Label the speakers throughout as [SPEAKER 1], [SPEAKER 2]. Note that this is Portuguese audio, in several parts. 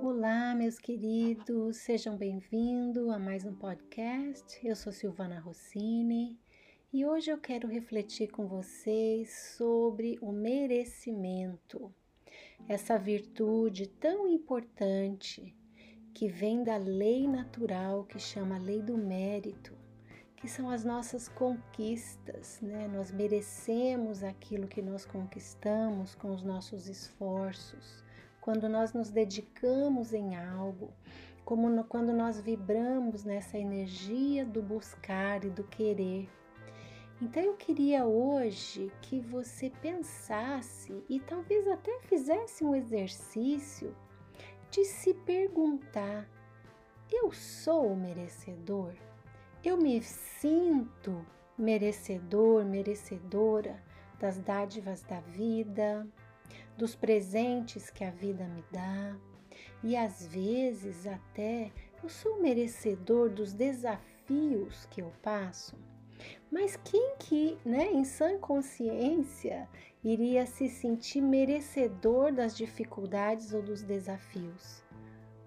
[SPEAKER 1] Olá, meus queridos, sejam bem-vindos a mais um podcast. Eu sou Silvana Rossini e hoje eu quero refletir com vocês sobre o merecimento, essa virtude tão importante que vem da lei natural que chama lei do mérito, que são as nossas conquistas, né? Nós merecemos aquilo que nós conquistamos com os nossos esforços quando nós nos dedicamos em algo, como no, quando nós vibramos nessa energia do buscar e do querer. Então eu queria hoje que você pensasse e talvez até fizesse um exercício de se perguntar: eu sou merecedor? Eu me sinto merecedor, merecedora das dádivas da vida, dos presentes que a vida me dá, e às vezes até eu sou merecedor dos desafios que eu passo. Mas quem que, né, em sã consciência, iria se sentir merecedor das dificuldades ou dos desafios?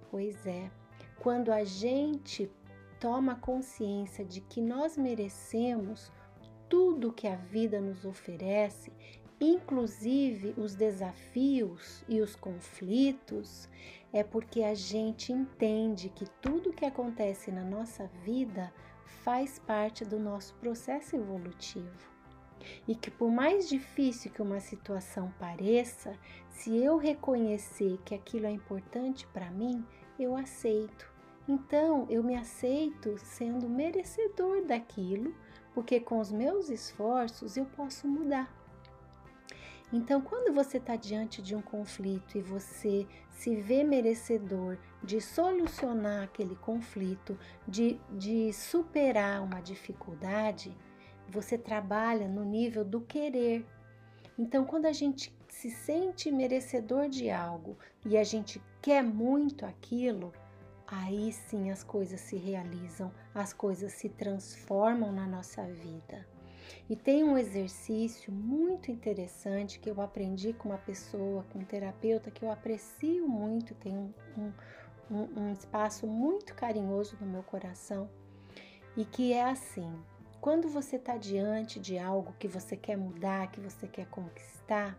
[SPEAKER 1] Pois é, quando a gente toma consciência de que nós merecemos tudo que a vida nos oferece inclusive os desafios e os conflitos, é porque a gente entende que tudo que acontece na nossa vida faz parte do nosso processo evolutivo. E que por mais difícil que uma situação pareça, se eu reconhecer que aquilo é importante para mim, eu aceito. Então eu me aceito sendo merecedor daquilo, porque com os meus esforços eu posso mudar. Então, quando você está diante de um conflito e você se vê merecedor de solucionar aquele conflito, de, de superar uma dificuldade, você trabalha no nível do querer. Então, quando a gente se sente merecedor de algo e a gente quer muito aquilo, aí sim as coisas se realizam, as coisas se transformam na nossa vida. E tem um exercício muito interessante que eu aprendi com uma pessoa, com um terapeuta que eu aprecio muito, tem um, um, um espaço muito carinhoso no meu coração, e que é assim: quando você está diante de algo que você quer mudar, que você quer conquistar,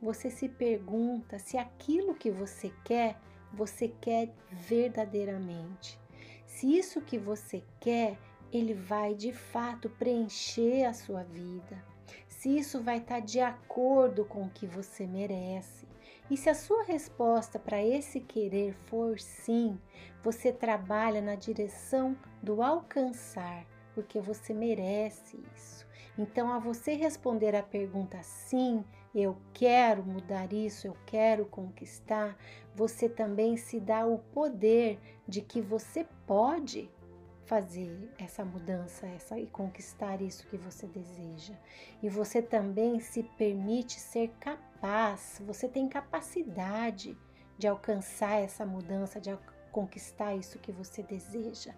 [SPEAKER 1] você se pergunta se aquilo que você quer, você quer verdadeiramente. Se isso que você quer ele vai de fato preencher a sua vida, se isso vai estar de acordo com o que você merece. E se a sua resposta para esse querer for sim, você trabalha na direção do alcançar, porque você merece isso. Então, a você responder a pergunta sim, eu quero mudar isso, eu quero conquistar, você também se dá o poder de que você pode fazer essa mudança essa, e conquistar isso que você deseja. E você também se permite ser capaz, você tem capacidade de alcançar essa mudança, de conquistar isso que você deseja.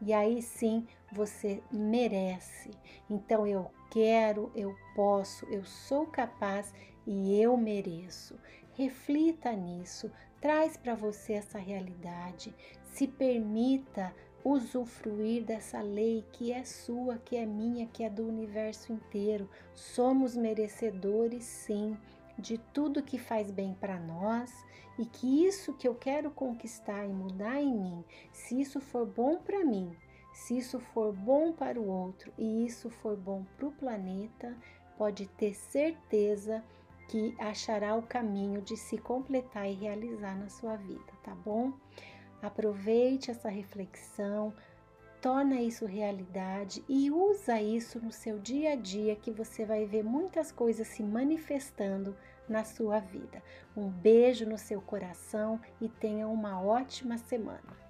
[SPEAKER 1] E aí sim você merece. Então eu quero, eu posso, eu sou capaz e eu mereço. Reflita nisso, traz para você essa realidade, se permita usufruir dessa lei que é sua, que é minha, que é do universo inteiro. Somos merecedores, sim, de tudo que faz bem para nós e que isso que eu quero conquistar e mudar em mim, se isso for bom para mim, se isso for bom para o outro e isso for bom para o planeta, pode ter certeza que achará o caminho de se completar e realizar na sua vida, tá bom? Aproveite essa reflexão, torna isso realidade e usa isso no seu dia a dia que você vai ver muitas coisas se manifestando na sua vida. Um beijo no seu coração e tenha uma ótima semana.